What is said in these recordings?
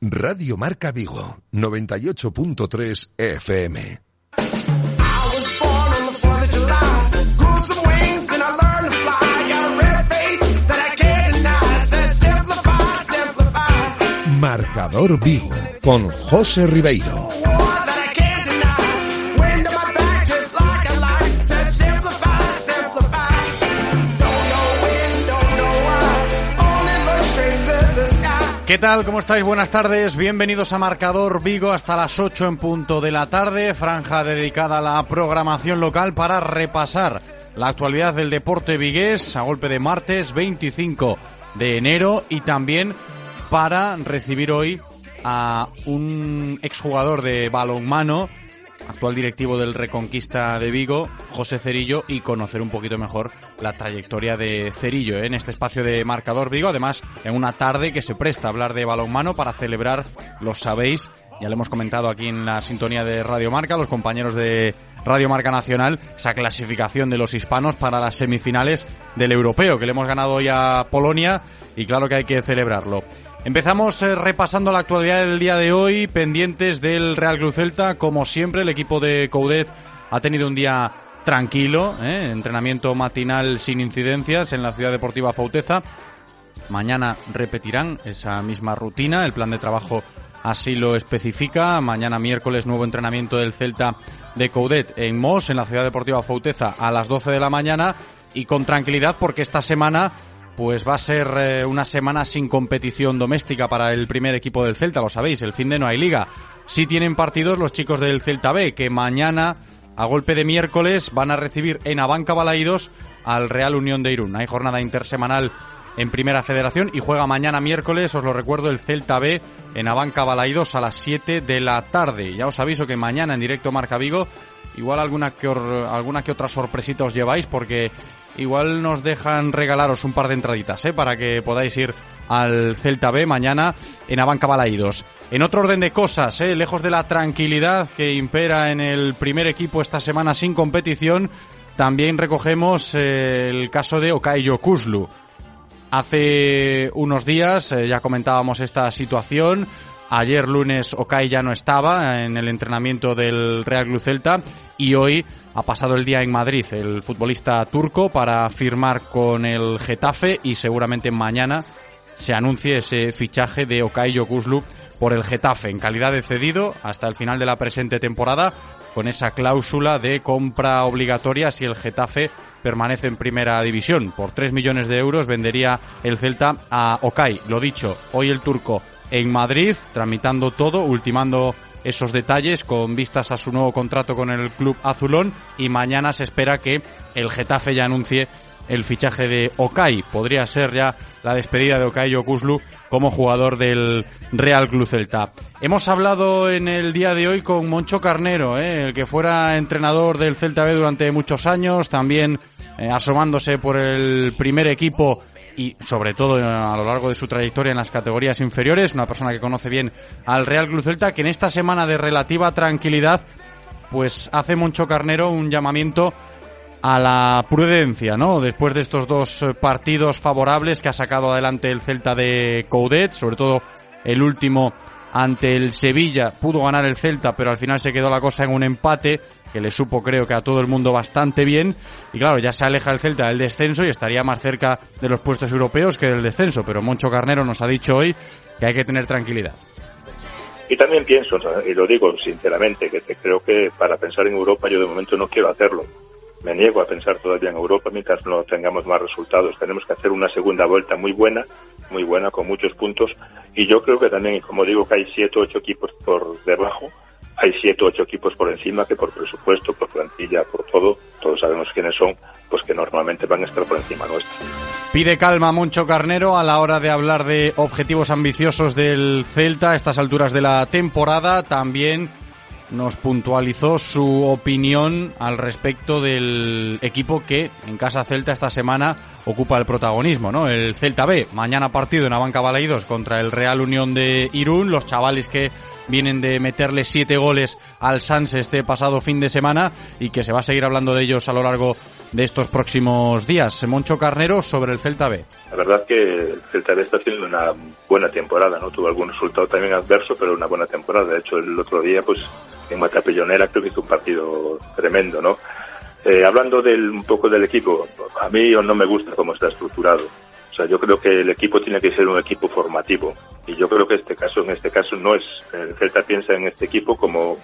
Radio Marca Vigo, 98.3 FM. Marcador Vigo con José Ribeiro. ¿Qué tal? ¿Cómo estáis? Buenas tardes. Bienvenidos a Marcador Vigo hasta las 8 en punto de la tarde. Franja dedicada a la programación local para repasar la actualidad del deporte vigués a golpe de martes 25 de enero y también para recibir hoy a un exjugador de balonmano actual directivo del Reconquista de Vigo, José Cerillo, y conocer un poquito mejor la trayectoria de Cerillo ¿eh? en este espacio de marcador Vigo. Además, en una tarde que se presta a hablar de balonmano para celebrar, lo sabéis, ya lo hemos comentado aquí en la sintonía de Radio Marca, los compañeros de Radio Marca Nacional, esa clasificación de los hispanos para las semifinales del europeo, que le hemos ganado hoy a Polonia y claro que hay que celebrarlo. Empezamos eh, repasando la actualidad del día de hoy, pendientes del Real Cruz Celta. Como siempre, el equipo de Coudet ha tenido un día tranquilo, ¿eh? entrenamiento matinal sin incidencias en la Ciudad Deportiva Fauteza. Mañana repetirán esa misma rutina, el plan de trabajo así lo especifica. Mañana miércoles nuevo entrenamiento del Celta de Coudet en Mos, en la Ciudad Deportiva Fauteza, a las 12 de la mañana y con tranquilidad porque esta semana pues va a ser eh, una semana sin competición doméstica para el primer equipo del Celta, lo sabéis, el fin de no hay liga. Sí tienen partidos los chicos del Celta B, que mañana, a golpe de miércoles, van a recibir en Abanca Balaídos al Real Unión de Irún. Hay jornada intersemanal en Primera Federación y juega mañana miércoles, os lo recuerdo, el Celta B en Abanca Balaídos a las 7 de la tarde. Ya os aviso que mañana en directo Marca Vigo, igual alguna que, alguna que otra sorpresita os lleváis porque igual nos dejan regalaros un par de entraditas, ¿eh? Para que podáis ir al Celta B mañana en Abanca Balaídos. En otro orden de cosas, ¿eh? lejos de la tranquilidad que impera en el primer equipo esta semana sin competición, también recogemos eh, el caso de Okayo Kuslu. Hace unos días eh, ya comentábamos esta situación. Ayer lunes Okai ya no estaba en el entrenamiento del Real Club Celta y hoy ha pasado el día en Madrid el futbolista turco para firmar con el Getafe y seguramente mañana se anuncie ese fichaje de Okai Yokuslu por el Getafe en calidad de cedido hasta el final de la presente temporada con esa cláusula de compra obligatoria si el Getafe permanece en primera división. Por 3 millones de euros vendería el Celta a Okai. Lo dicho, hoy el turco en Madrid, tramitando todo, ultimando esos detalles con vistas a su nuevo contrato con el club azulón y mañana se espera que el Getafe ya anuncie el fichaje de Okai. Podría ser ya la despedida de Okai Yokuslu como jugador del Real Club Celta. Hemos hablado en el día de hoy con Moncho Carnero, ¿eh? el que fuera entrenador del Celta B durante muchos años, también eh, asomándose por el primer equipo y sobre todo a lo largo de su trayectoria en las categorías inferiores, una persona que conoce bien al Real Club Celta, que en esta semana de relativa tranquilidad, pues hace Moncho Carnero un llamamiento a la prudencia, ¿no? Después de estos dos partidos favorables que ha sacado adelante el Celta de Coudet, sobre todo el último ante el Sevilla. Pudo ganar el Celta, pero al final se quedó la cosa en un empate que le supo creo que a todo el mundo bastante bien. Y claro, ya se aleja el Celta del descenso y estaría más cerca de los puestos europeos que del descenso. Pero Moncho Carnero nos ha dicho hoy que hay que tener tranquilidad. Y también pienso, y lo digo sinceramente, que creo que para pensar en Europa yo de momento no quiero hacerlo. Me niego a pensar todavía en Europa mientras no tengamos más resultados. Tenemos que hacer una segunda vuelta muy buena, muy buena, con muchos puntos. Y yo creo que también, como digo, que hay siete o ocho equipos por debajo hay siete o ocho equipos por encima que por presupuesto, por plantilla, por todo, todos sabemos quiénes son, pues que normalmente van a estar por encima nuestro. Pide calma Moncho Carnero a la hora de hablar de objetivos ambiciosos del Celta a estas alturas de la temporada. También nos puntualizó su opinión al respecto del equipo que en Casa Celta esta semana ocupa el protagonismo, ¿no? El Celta B, mañana partido en Abanca Balaídos contra el Real Unión de Irún, los chavales que vienen de meterle siete goles al Sans este pasado fin de semana y que se va a seguir hablando de ellos a lo largo de estos próximos días. Moncho Carnero sobre el Celta B. La verdad que el Celta B está haciendo una buena temporada, ¿no? Tuvo algún resultado también adverso, pero una buena temporada. De hecho, el otro día, pues, en Matapellonera creo que hizo un partido tremendo, ¿no? Eh, hablando del, un poco del equipo, a mí no me gusta cómo está estructurado. O sea, yo creo que el equipo tiene que ser un equipo formativo. Y yo creo que este caso, en este caso no es. El Celta piensa en este equipo como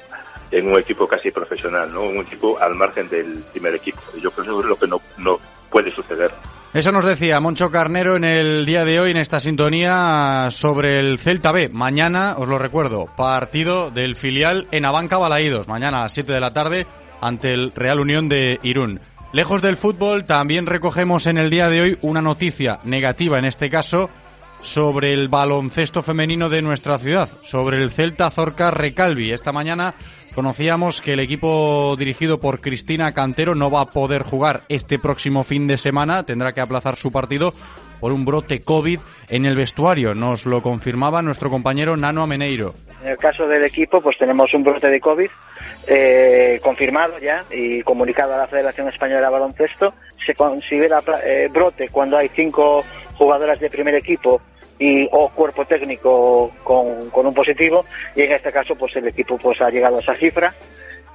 en un equipo casi profesional, ¿no? Un equipo al margen del primer equipo. Y yo creo que es lo que no, no puede suceder. Eso nos decía Moncho Carnero en el día de hoy en esta sintonía sobre el Celta B. Mañana, os lo recuerdo, partido del filial en Abanca Balaídos. Mañana a las 7 de la tarde ante el Real Unión de Irún. Lejos del fútbol, también recogemos en el día de hoy una noticia negativa, en este caso, sobre el baloncesto femenino de nuestra ciudad, sobre el Celta Zorca Recalvi. Esta mañana conocíamos que el equipo dirigido por Cristina Cantero no va a poder jugar este próximo fin de semana, tendrá que aplazar su partido por un brote COVID en el vestuario. Nos lo confirmaba nuestro compañero Nano Ameneiro. En el caso del equipo, pues tenemos un brote de COVID eh, confirmado ya y comunicado a la Federación Española de Baloncesto. Se considera eh, brote cuando hay cinco jugadoras de primer equipo y o cuerpo técnico con, con, un positivo y en este caso pues el equipo pues ha llegado a esa cifra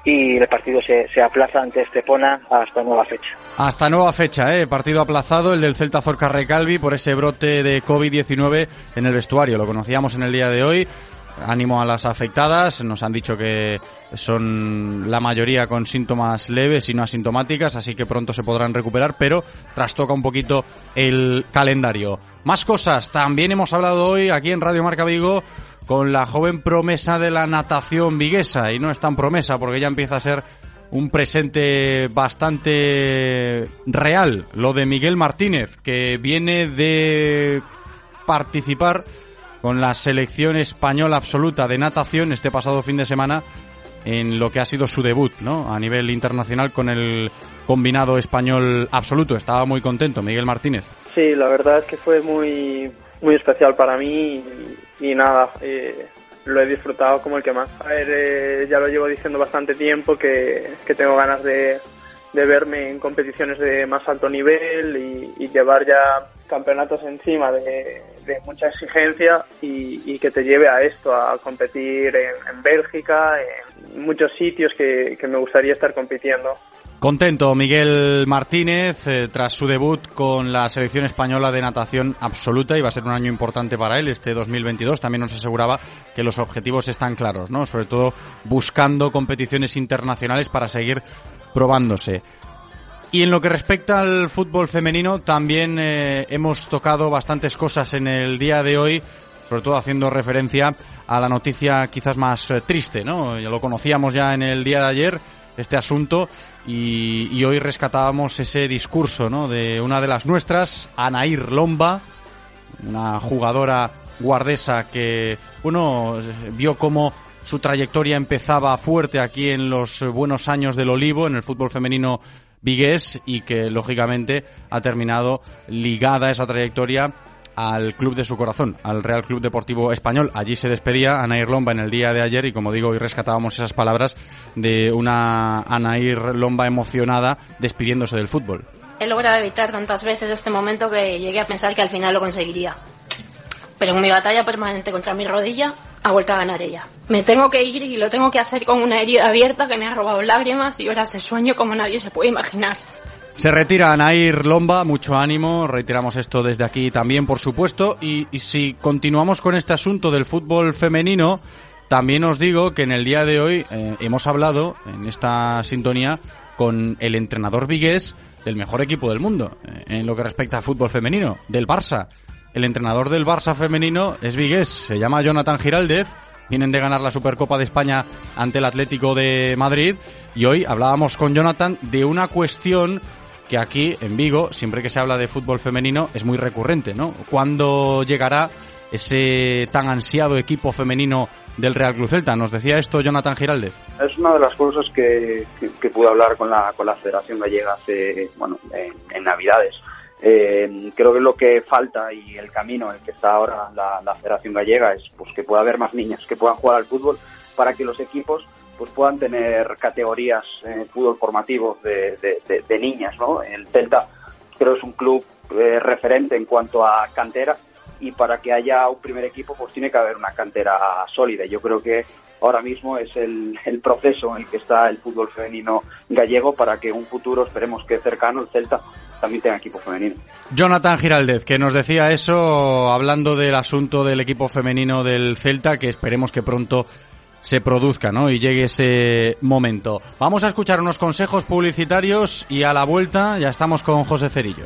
y el partido se, se aplaza ante Estepona hasta nueva fecha. Hasta nueva fecha, ¿eh? partido aplazado, el del Celta Zorca Recalvi por ese brote de COVID-19 en el vestuario. Lo conocíamos en el día de hoy. Ánimo a las afectadas, nos han dicho que son la mayoría con síntomas leves y no asintomáticas, así que pronto se podrán recuperar, pero trastoca un poquito el calendario. Más cosas, también hemos hablado hoy aquí en Radio Marca Vigo con la joven promesa de la natación viguesa, y no es tan promesa porque ya empieza a ser un presente bastante real, lo de Miguel Martínez, que viene de participar con la selección española absoluta de natación este pasado fin de semana en lo que ha sido su debut, ¿no? A nivel internacional con el combinado español absoluto. Estaba muy contento Miguel Martínez. Sí, la verdad es que fue muy muy especial para mí y, nada, eh, lo he disfrutado como el que más. A ver, eh, ya lo llevo diciendo bastante tiempo que, que tengo ganas de, de verme en competiciones de más alto nivel y, llevar ya campeonatos encima de, mucha exigencia y, que te lleve a esto, a competir en, Bélgica, en muchos sitios que, me gustaría estar compitiendo. Contento Miguel Martínez eh, tras su debut con la selección española de natación absoluta y va a ser un año importante para él este 2022. También nos aseguraba que los objetivos están claros, ¿no? Sobre todo buscando competiciones internacionales para seguir probándose. Y en lo que respecta al fútbol femenino, también eh, hemos tocado bastantes cosas en el día de hoy, sobre todo haciendo referencia a la noticia quizás más eh, triste, ¿no? Ya lo conocíamos ya en el día de ayer, este asunto, y, y, hoy rescatábamos ese discurso, ¿no? De una de las nuestras, Anair Lomba, una jugadora guardesa que, bueno, vio cómo su trayectoria empezaba fuerte aquí en los buenos años del Olivo, en el fútbol femenino vigués, y que lógicamente ha terminado ligada esa trayectoria al club de su corazón, al Real Club Deportivo Español. Allí se despedía Anair Lomba en el día de ayer y como digo, hoy rescatábamos esas palabras de una Anair Lomba emocionada despidiéndose del fútbol. He logrado evitar tantas veces este momento que llegué a pensar que al final lo conseguiría. Pero en mi batalla permanente contra mi rodilla ha vuelto a ganar ella. Me tengo que ir y lo tengo que hacer con una herida abierta que me ha robado lágrimas y horas de sueño como nadie se puede imaginar. Se retira Nair Lomba, mucho ánimo, retiramos esto desde aquí también, por supuesto, y, si continuamos con este asunto del fútbol femenino, también os digo que en el día de hoy eh, hemos hablado en esta sintonía con el entrenador vigués del mejor equipo del mundo, eh, en lo que respecta a fútbol femenino, del Barça. El entrenador del Barça femenino es vigués, se llama Jonathan Giraldez. Vienen de ganar la Supercopa de España ante el Atlético de Madrid. Y hoy hablábamos con Jonathan de una cuestión que aquí en Vigo, siempre que se habla de fútbol femenino, es muy recurrente, ¿no? ¿Cuándo llegará ese tan ansiado equipo femenino del Real Cruz Celta. Nos decía esto Jonathan Giraldez. Es una de las cosas que, que, pude hablar con la, con la Federación Gallega hace, bueno, en, Navidades. Eh, creo que lo que falta y el camino en el que está ahora la, Federación Gallega es pues, que pueda haber más niñas que puedan jugar al fútbol para que los equipos pues puedan tener categorías en fútbol formativo de, de, de, niñas. ¿no? El Celta creo es un club eh, referente en cuanto a cantera y para que haya un primer equipo pues tiene que haber una cantera sólida. Yo creo que ahora mismo es el, el, proceso en el que está el fútbol femenino gallego para que un futuro, esperemos que cercano, el Celta también tenga equipo femenino. Jonathan Giraldez, que nos decía eso hablando del asunto del equipo femenino del Celta, que esperemos que pronto se produzca, ¿no? Y llegue ese momento. Vamos a escuchar unos consejos publicitarios y a la vuelta ya estamos con José Cerillo.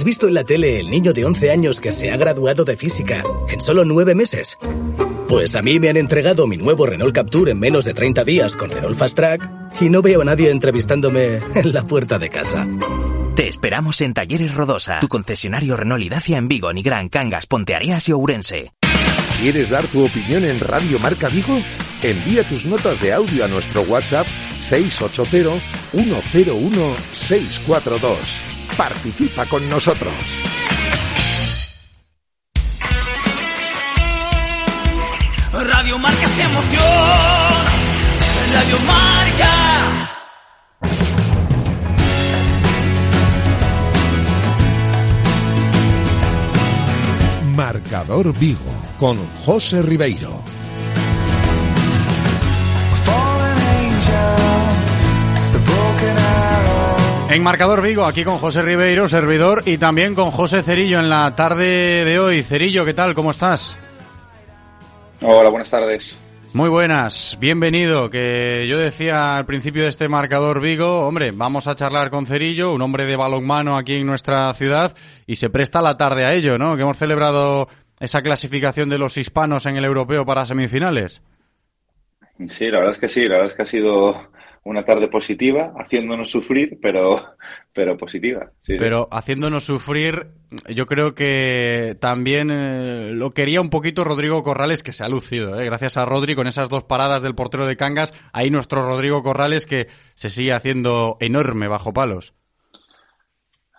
¿Has visto en la tele el niño de 11 años que se ha graduado de física en solo 9 meses? Pues a mí me han entregado mi nuevo Renault Capture en menos de 30 días con Renault Fast Track y no veo a nadie entrevistándome en la puerta de casa. Te esperamos en Talleres Rodosa, tu concesionario Renault y Dacia en Vigo, Nigrán, Cangas, Ponteareas y Ourense. ¿Quieres dar tu opinión en Radio Marca Vigo? Envía tus notas de audio a nuestro WhatsApp 680 101 642. Participa con nosotros. Radio Marca se emoción. Radio Marca. Marcador Vigo con José Ribeiro. En Marcador Vigo, aquí con José Ribeiro, servidor, y también con José Cerillo en la tarde de hoy. Cerillo, ¿qué tal? ¿Cómo estás? Hola, buenas tardes. Muy buenas, bienvenido. Que yo decía al principio de este marcador Vigo, hombre, vamos a charlar con Cerillo, un hombre de balonmano aquí en nuestra ciudad, y se presta la tarde a ello, ¿no? Que hemos celebrado esa clasificación de los hispanos en el europeo para semifinales. Sí, la verdad es que sí, la verdad es que ha sido una tarde positiva, haciéndonos sufrir, pero, pero positiva. pero haciéndonos sufrir, yo creo que también eh, lo quería un poquito Rodrigo Corrales, que se ha lucido, ¿eh? gracias a Rodri con esas dos paradas del portero de Cangas. Ahí nuestro Rodrigo Corrales que se sigue haciendo enorme bajo palos.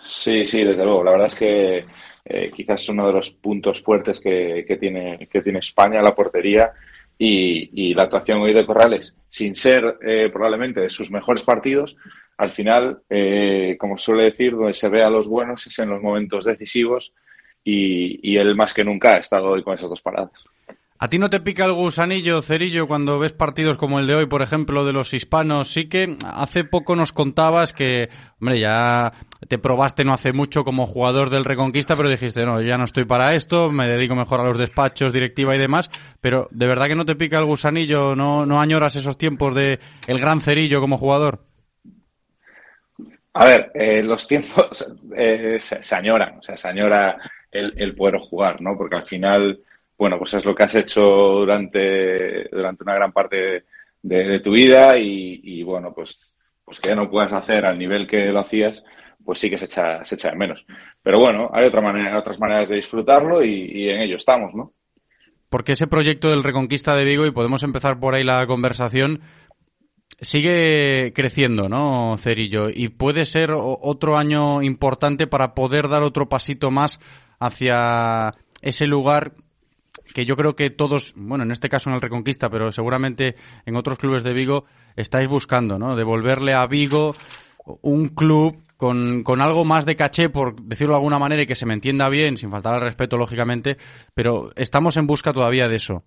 Sí, sí, desde luego. La verdad es que eh, quizás es uno de los puntos fuertes que, que, tiene, que tiene España, la portería y, la actuación hoy de Corrales, sin ser eh, probablemente de sus mejores partidos, al final, eh, como suele decir, donde se ve a los buenos es en los momentos decisivos y, y él más que nunca ha estado hoy con esas dos paradas. ¿A ti no te pica el gusanillo, Cerillo, cuando ves partidos como el de hoy, por ejemplo, de los hispanos? Sí que hace poco nos contabas que, hombre, ya te probaste no hace mucho como jugador del Reconquista, pero dijiste, no, ya no estoy para esto, me dedico mejor a los despachos, directiva y demás, pero ¿de verdad que no te pica el gusanillo? ¿No, no añoras esos tiempos de el gran Cerillo como jugador? A ver, eh, los tiempos eh, se, añoran, o sea, se añora el, el poder jugar, ¿no? Porque al final bueno, pues es lo que has hecho durante, durante una gran parte de, tu vida y, bueno, pues, pues que ya no puedas hacer al nivel que lo hacías, pues sí que se echa, se echa de menos. Pero bueno, hay otra manera, otras maneras de disfrutarlo y, en ello estamos, ¿no? Porque ese proyecto del Reconquista de Vigo, y podemos empezar por ahí la conversación, sigue creciendo, ¿no, Cerillo? Y puede ser otro año importante para poder dar otro pasito más hacia ese lugar que yo creo que todos, bueno, en este caso en el Reconquista, pero seguramente en otros clubes de Vigo, estáis buscando, ¿no? Devolverle a Vigo un club con, con, algo más de caché, por decirlo de alguna manera, y que se me entienda bien, sin faltar al respeto, lógicamente, pero estamos en busca todavía de eso.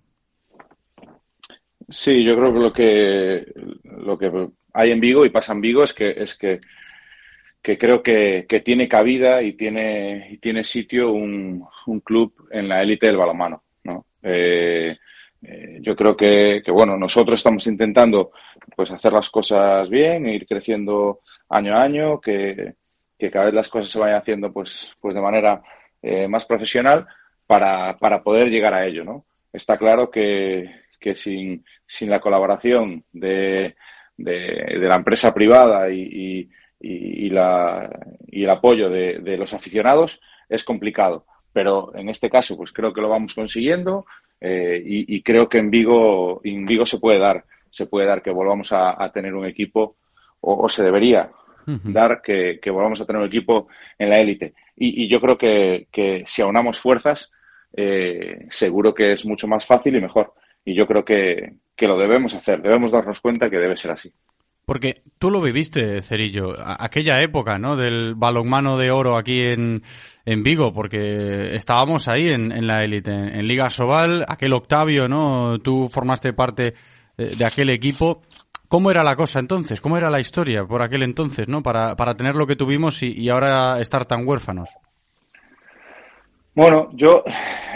Sí, yo creo que lo que lo que hay en Vigo y pasa en Vigo es que es que, que creo que, que tiene cabida y tiene y tiene sitio un, un club en la élite del balonmano, ¿no? Eh, eh, yo creo que, bueno, nosotros estamos intentando pues hacer las cosas bien, ir creciendo año a año, que, que cada vez las cosas se vayan haciendo pues, pues de manera eh, más profesional para, para poder llegar a ello, ¿no? Está claro que, que sin, sin la colaboración de, de, de la empresa privada y, y, y, la, y el apoyo de, de, los aficionados es complicado. Pero en este caso, pues creo que lo vamos consiguiendo eh, y, y, creo que en Vigo, en Vigo se puede dar, se puede dar que volvamos a, a tener un equipo o, o se debería uh -huh. dar que, que, volvamos a tener un equipo en la élite. Y, y, yo creo que, que si aunamos fuerzas, eh, seguro que es mucho más fácil y mejor. Y yo creo que, que lo debemos hacer, debemos darnos cuenta que debe ser así. Porque tú lo viviste, Cerillo, aquella época, ¿no? Del balonmano de oro aquí en, en Vigo, porque estábamos ahí en, en la élite, en, Liga Sobal, aquel Octavio, ¿no? Tú formaste parte de, de, aquel equipo. ¿Cómo era la cosa entonces? ¿Cómo era la historia por aquel entonces, ¿no? Para, para tener lo que tuvimos y, y ahora estar tan huérfanos. Bueno, yo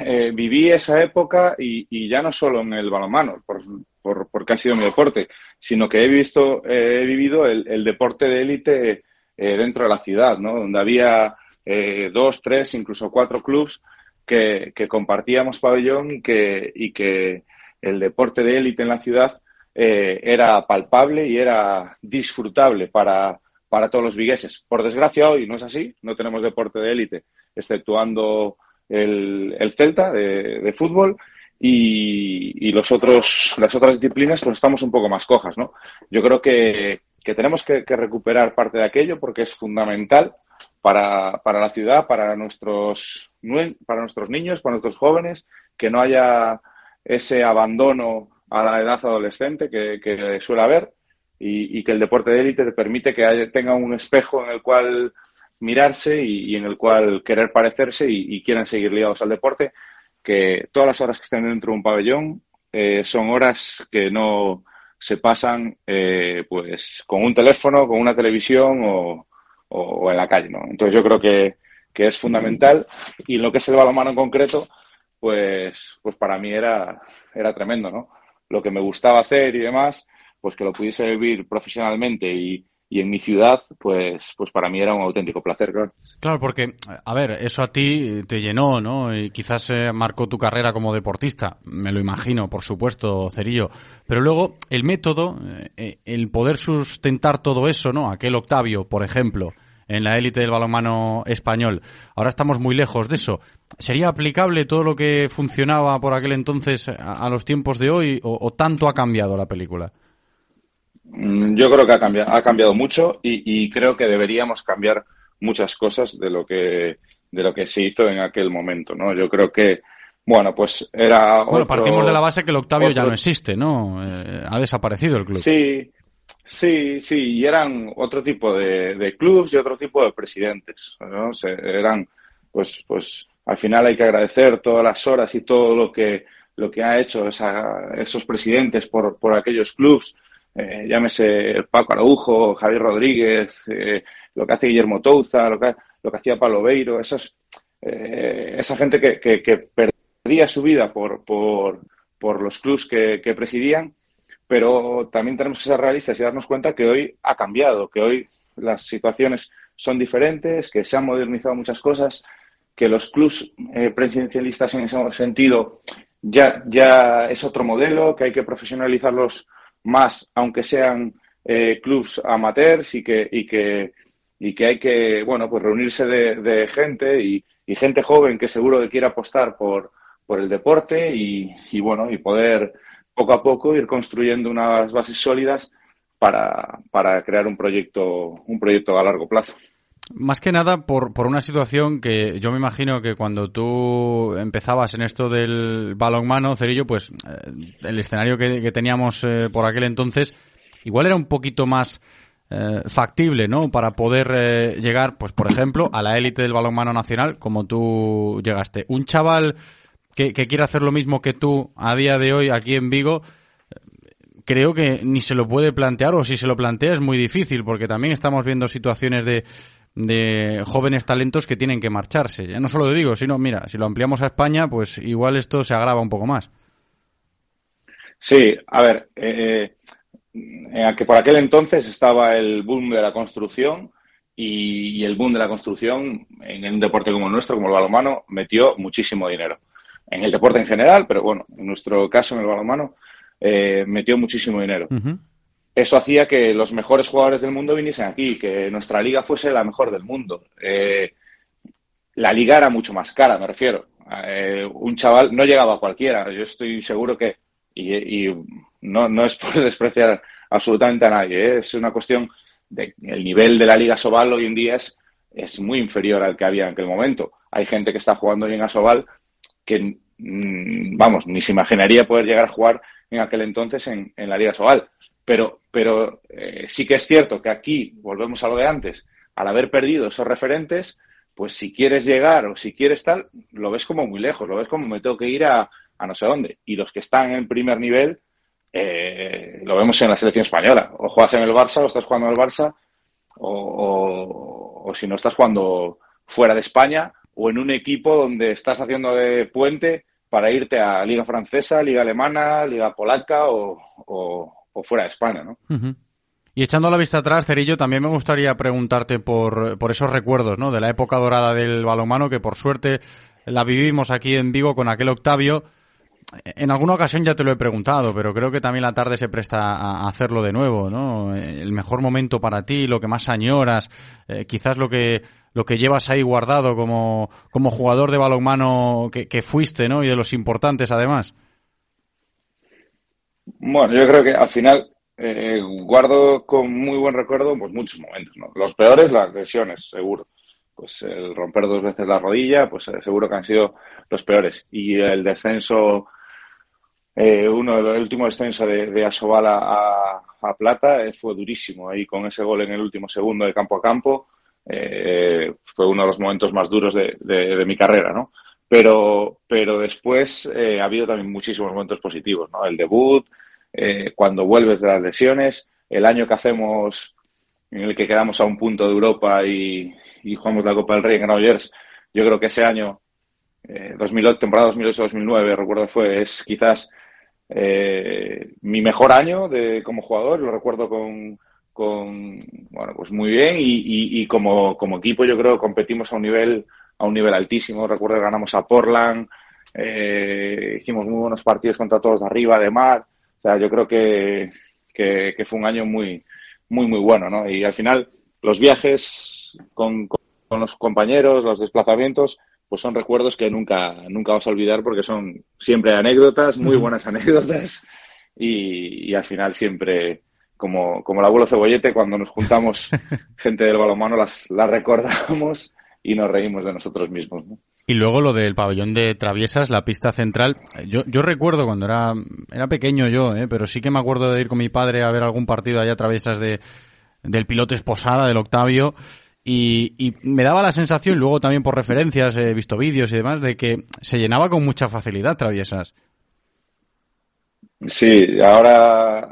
eh, viví esa época y, y, ya no solo en el balonmano, por, por, porque ha sido mi deporte, sino que he visto, eh, he vivido el, deporte de élite eh, dentro de la ciudad, ¿no? Donde había eh, dos, tres, incluso cuatro clubs que, compartíamos pabellón y que, y que el deporte de élite en la ciudad eh, era palpable y era disfrutable para, para todos los vigueses. Por desgracia hoy no es así, no tenemos deporte de élite, exceptuando el, el Celta de fútbol y, los otros, las otras disciplinas pues estamos un poco más cojas, ¿no? Yo creo que, que tenemos que, que, recuperar parte de aquello porque es fundamental para, para la ciudad, para nuestros, para nuestros niños, para nuestros jóvenes, que no haya ese abandono a la edad adolescente que, suele haber y, que el deporte de élite te permite que haya, tenga un espejo en el cual mirarse y, y en el cual querer parecerse y, y, quieran seguir ligados al deporte, que todas las horas que estén dentro de un pabellón eh, son horas que no se pasan eh, pues con un teléfono, con una televisión o, o, o, en la calle, ¿no? Entonces yo creo que, que es fundamental y lo que es el balonmano en concreto, pues, pues para mí era, era tremendo, ¿no? Lo que me gustaba hacer y demás, pues que lo pudiese vivir profesionalmente y, y en mi ciudad, pues, pues para mí era un auténtico placer, claro. Claro, porque, a ver, eso a ti te llenó, ¿no? Y quizás eh, marcó tu carrera como deportista, me lo imagino, por supuesto, Cerillo. Pero luego, el método, eh, el poder sustentar todo eso, ¿no? Aquel Octavio, por ejemplo, en la élite del balonmano español. Ahora estamos muy lejos de eso. ¿Sería aplicable todo lo que funcionaba por aquel entonces a, los tiempos de hoy o tanto ha cambiado la película? Mm, yo creo que ha cambiado, ha cambiado mucho y, y, creo que deberíamos cambiar muchas cosas de lo que de lo que se hizo en aquel momento, ¿no? Yo creo que bueno, pues era Bueno, otro, partimos de la base que el Octavio otro... ya no existe, ¿no? Eh, ha desaparecido el club. Sí. Sí, sí, y eran otro tipo de, de clubs y otro tipo de presidentes, ¿no? Se, eran pues pues al final hay que agradecer todas las horas y todo lo que lo que ha hecho esa, esos presidentes por, por aquellos clubs eh, llámese Paco Araujo, Javier Rodríguez, eh, lo que hace Guillermo Touza, lo que, lo que hacía Pablo Beiro, eh, esa gente que, que, perdía su vida por, por, por los clubs que, que, presidían, pero también tenemos que ser realistas y darnos cuenta que hoy ha cambiado, que hoy las situaciones son diferentes, que se han modernizado muchas cosas, que los clubs eh, presidencialistas en ese sentido ya, ya es otro modelo, que hay que profesionalizarlos más, aunque sean eh, clubs amateurs y que, y que, y que hay que, bueno, pues reunirse de, gente y, y, gente joven que seguro que quiere apostar por, por el deporte y, y, bueno, y poder poco a poco ir construyendo unas bases sólidas para, para crear un proyecto, un proyecto a largo plazo. Más que nada por, por una situación que yo me imagino que cuando tú empezabas en esto del balonmano, Cerillo, pues eh, el escenario que, teníamos eh, por aquel entonces igual era un poquito más eh, factible, ¿no? Para poder llegar, pues por ejemplo, a la élite del balonmano nacional como tú llegaste. Un chaval que, que quiere hacer lo mismo que tú a día de hoy aquí en Vigo, creo que ni se lo puede plantear o si se lo plantea es muy difícil porque también estamos viendo situaciones de, de jóvenes talentos que tienen que marcharse. Ya no solo de digo, sino, mira, si lo ampliamos a España, pues igual esto se agrava un poco más. Sí, a ver, eh, eh, que por aquel entonces estaba el boom de la construcción y, el boom de la construcción en un deporte como el nuestro, como el balonmano, metió muchísimo dinero. En el deporte en general, pero bueno, en nuestro caso en el balonmano, eh, metió muchísimo dinero. Eso hacía que los mejores jugadores del mundo viniesen aquí, que nuestra liga fuese la mejor del mundo. Eh, la liga era mucho más cara, me refiero. un chaval no llegaba a cualquiera. Yo estoy seguro que, y, y no, no es por despreciar absolutamente a nadie. ¿eh? Es una cuestión de el nivel de la Liga Sobal hoy en día es, es muy inferior al que había en aquel momento. Hay gente que está jugando hoy en Asobal que, mm, vamos, ni se imaginaría poder llegar a jugar en aquel entonces en, en la Liga Sobal. Pero, pero eh, sí que es cierto que aquí, volvemos a lo de antes, al haber perdido esos referentes, pues si quieres llegar o si quieres tal, lo ves como muy lejos, lo ves como me tengo que ir a, no sé dónde. Y los que están en primer nivel, eh, lo vemos en la selección española. O juegas en el Barça o estás jugando en el Barça, o, si no estás jugando fuera de España o en un equipo donde estás haciendo de puente para irte a Liga Francesa, Liga Alemana, Liga Polaca o, fuera de España, ¿no? Y echando la vista atrás, Cerillo, también me gustaría preguntarte por, por esos recuerdos, ¿no? De la época dorada del balonmano, que por suerte la vivimos aquí en Vigo con aquel Octavio, en alguna ocasión ya te lo he preguntado, pero creo que también la tarde se presta a hacerlo de nuevo, ¿no? El mejor momento para ti, lo que más añoras, eh, quizás lo que lo que llevas ahí guardado como, como jugador de balonmano que, que fuiste, ¿no? Y de los importantes además. Bueno, yo creo que al final eh, guardo con muy buen recuerdo pues muchos momentos, ¿no? Los peores, las lesiones, seguro. Pues el romper dos veces la rodilla, pues eh, seguro que han sido los peores. Y el descenso eh, uno del último descenso de, de Asobal a, Plata eh, fue durísimo. Ahí con ese gol en el último segundo de campo a campo eh, fue uno de los momentos más duros de, de, mi carrera, ¿no? Pero, pero después ha habido también muchísimos momentos positivos, ¿no? El debut, cuando vuelves de las lesiones, el año que hacemos en el que quedamos a un punto de Europa y, jugamos la Copa del Rey en Granollers, yo creo que ese año, 2008, temporada 2008-2009, recuerdo fue, es quizás eh, mi mejor año de, como jugador, lo recuerdo con, con bueno, pues muy bien y, y, como, como, equipo yo creo que competimos a un nivel, a un nivel altísimo. Recuerdo que ganamos a Portland, eh, hicimos muy buenos partidos contra todos de arriba, de mar. O sea, yo creo que, que, que, fue un año muy, muy, muy bueno, ¿no? Y al final, los viajes con, con los compañeros, los desplazamientos, pues son recuerdos que nunca, nunca vas a olvidar porque son siempre anécdotas, muy buenas anécdotas y, al final siempre, como, como el abuelo Cebollete, cuando nos juntamos gente del balonmano las, las recordamos y nos reímos de nosotros mismos. Y luego lo del pabellón de traviesas, la pista central. Yo, yo recuerdo cuando era, era pequeño yo, ¿eh? pero sí que me acuerdo de ir con mi padre a ver algún partido allá a traviesas de, del piloto esposada, del Octavio. Y, me daba la sensación, luego también por referencias, he visto vídeos y demás, de que se llenaba con mucha facilidad traviesas. Sí, ahora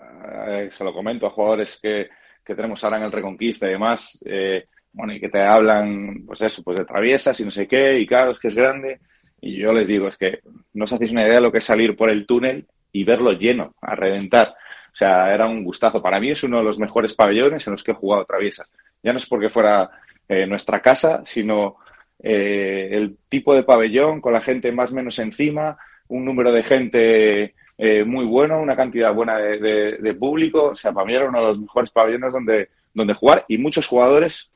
eh, se lo comento a jugadores que, tenemos ahora en el Reconquista y demás, eh, bueno, y que te hablan, pues eso, pues de traviesas y no sé qué, y claro, que es grande. Y yo les digo, es que no os hacéis una idea de lo que es salir por el túnel y verlo lleno, a reventar. O sea, era un gustazo. Para mí es uno de los mejores pabellones en los que he jugado traviesas. Ya no es porque fuera eh, nuestra casa, sino eh, el tipo de pabellón con la gente más o menos encima, un número de gente eh, muy bueno, una cantidad buena de, público. O sea, para mí era uno de los mejores pabellones donde, donde jugar y muchos jugadores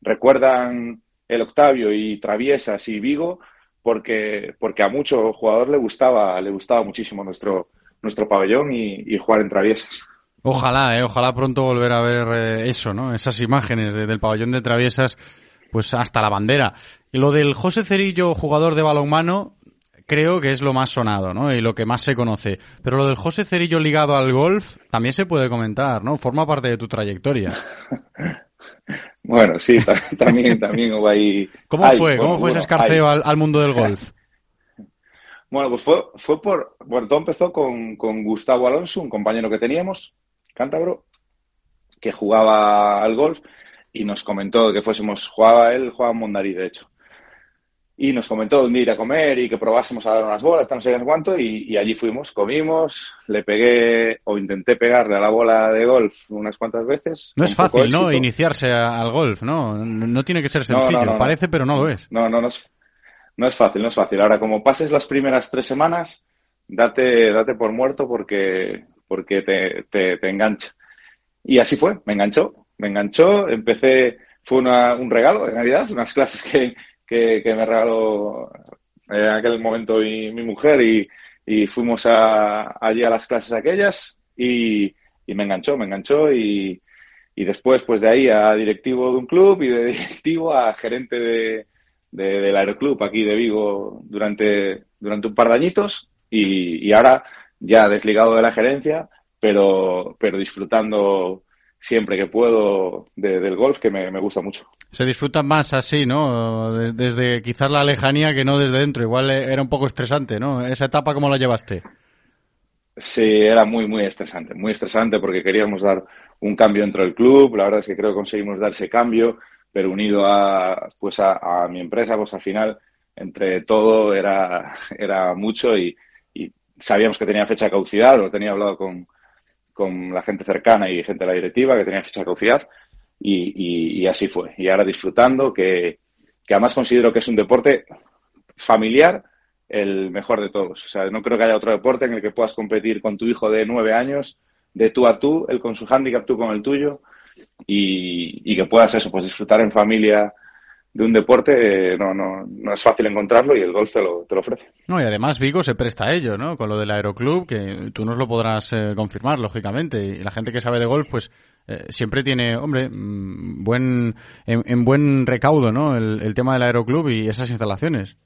recuerdan el Octavio y Traviesas y Vigo porque, porque a muchos jugadores le gustaba, le gustaba muchísimo nuestro, nuestro pabellón y jugar en Traviesas. Ojalá, eh, ojalá pronto volver a ver eh, eso, ¿no? Esas imágenes del pabellón de traviesas, pues hasta la bandera. Y lo del José Cerillo, jugador de balonmano, creo que es lo más sonado, ¿no? Y lo que más se conoce. Pero lo del José Cerillo ligado al golf también se puede comentar, ¿no? Forma parte de tu trayectoria. bueno, sí, también, también hubo ahí. ¿Cómo fue? ¿Cómo fue ese escarceo al, mundo del golf? Bueno, pues fue, fue por. Bueno, todo empezó con, con Gustavo Alonso, un compañero que teníamos, cántabro, que jugaba al golf y nos comentó que fuésemos, jugaba él, jugaba en Mondarí, de hecho. Y nos comentó dónde ir a comer y que probásemos a dar unas bolas, no sé cuánto, y, y, allí fuimos, comimos, le pegué o intenté pegarle a la bola de golf unas cuantas veces. No es fácil, ¿no? Iniciarse al golf, ¿no? No tiene que ser sencillo, no, no, no, parece, pero no lo es. No, no, no es, no es fácil, no es fácil. Ahora, como pases las primeras tres semanas, date, date por muerto porque, porque te, te, te engancha. Y así fue, me enganchó, me enganchó, empecé, fue una, un regalo de Navidad, unas clases que, que, que me regaló en aquel momento mi, mi mujer y, fuimos a, allí a las clases aquellas y, me enganchó, me enganchó y, y, después pues de ahí a directivo de un club y de directivo a gerente de, del aeroclub aquí de Vigo durante, durante un par de añitos y, y ahora ya desligado de la gerencia pero, pero disfrutando siempre que puedo de, del golf, que me, me, gusta mucho. Se disfruta más así, ¿no? Desde quizás la lejanía que no desde dentro. Igual era un poco estresante, ¿no? Esa etapa, ¿cómo la llevaste? Sí, era muy, muy estresante. Muy estresante porque queríamos dar un cambio dentro del club. La verdad es que creo que conseguimos dar ese cambio, pero unido a, pues a, a mi empresa, pues al final, entre todo, era, era mucho y, y sabíamos que tenía fecha de caducidad, lo tenía hablado con, con la gente cercana y gente de la directiva que tenía fecha de caducidad y, y, y, así fue. Y ahora disfrutando, que, que además considero que es un deporte familiar el mejor de todos. O sea, no creo que haya otro deporte en el que puedas competir con tu hijo de nueve años, de tú a tú, él con su handicap, tú con el tuyo, y, y que puedas eso, pues disfrutar en familia de un deporte eh, no, no, no es fácil encontrarlo y el golf te lo, te lo, ofrece. No, y además Vigo se presta a ello, ¿no? Con lo del aeroclub, que tú nos lo podrás eh, confirmar, lógicamente. Y la gente que sabe de golf, pues eh, siempre tiene, hombre, mm, buen en, en, buen recaudo, ¿no? El, el, tema del aeroclub y esas instalaciones.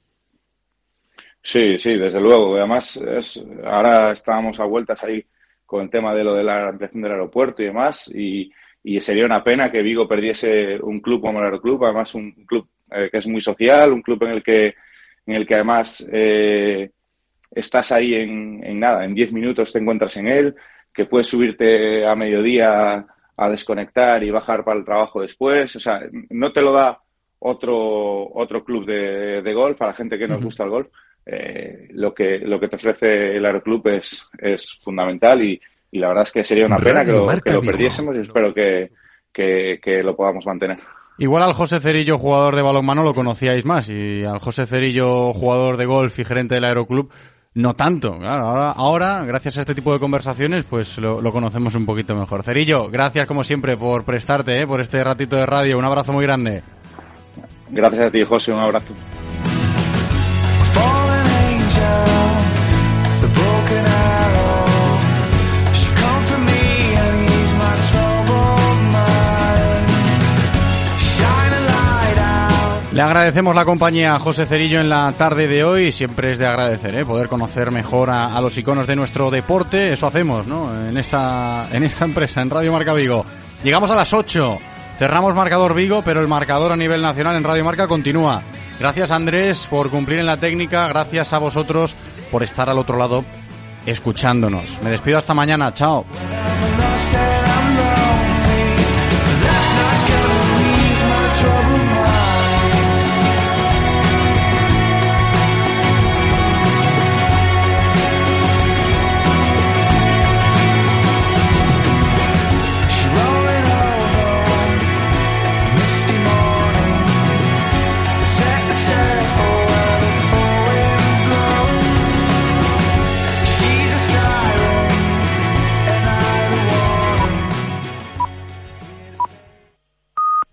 Sí, sí, desde luego. Además, es, ahora estábamos a vueltas ahí con el tema de lo de la ampliación del aeropuerto y demás, y y sería una pena que Vigo perdiese un club como el Aeroclub, además un club eh, que es muy social, un club en el que, en el que además eh, estás ahí en, en nada, en 10 minutos te encuentras en él, que puedes subirte a mediodía a desconectar y bajar para el trabajo después, o sea, no te lo da otro, otro club de, de golf, a la gente que nos uh -huh. gusta el golf, eh, lo, que, lo que te ofrece el Aeroclub es, es fundamental y, y la verdad es que sería una pena que lo, que lo, perdiésemos y espero que, que, que, lo podamos mantener. Igual al José Cerillo, jugador de balonmano, lo conocíais más y al José Cerillo, jugador de golf y gerente del Aeroclub, no tanto. Claro, ahora, ahora, gracias a este tipo de conversaciones, pues lo, lo, conocemos un poquito mejor. Cerillo, gracias como siempre por prestarte, ¿eh? por este ratito de radio. Un abrazo muy grande. Gracias a ti, José. Un abrazo. Le agradecemos la compañía a José Cerillo en la tarde de hoy. Siempre es de agradecer, ¿eh? poder conocer mejor a, los iconos de nuestro deporte. Eso hacemos. En esta, en esta empresa, en Radio Marca Vigo. Llegamos a las 8. Cerramos marcador Vigo, pero el marcador a nivel nacional en Radio Marca continúa. Gracias Andrés por cumplir en la técnica. Gracias a vosotros por estar al otro lado escuchándonos. Me despido hasta mañana. Chao.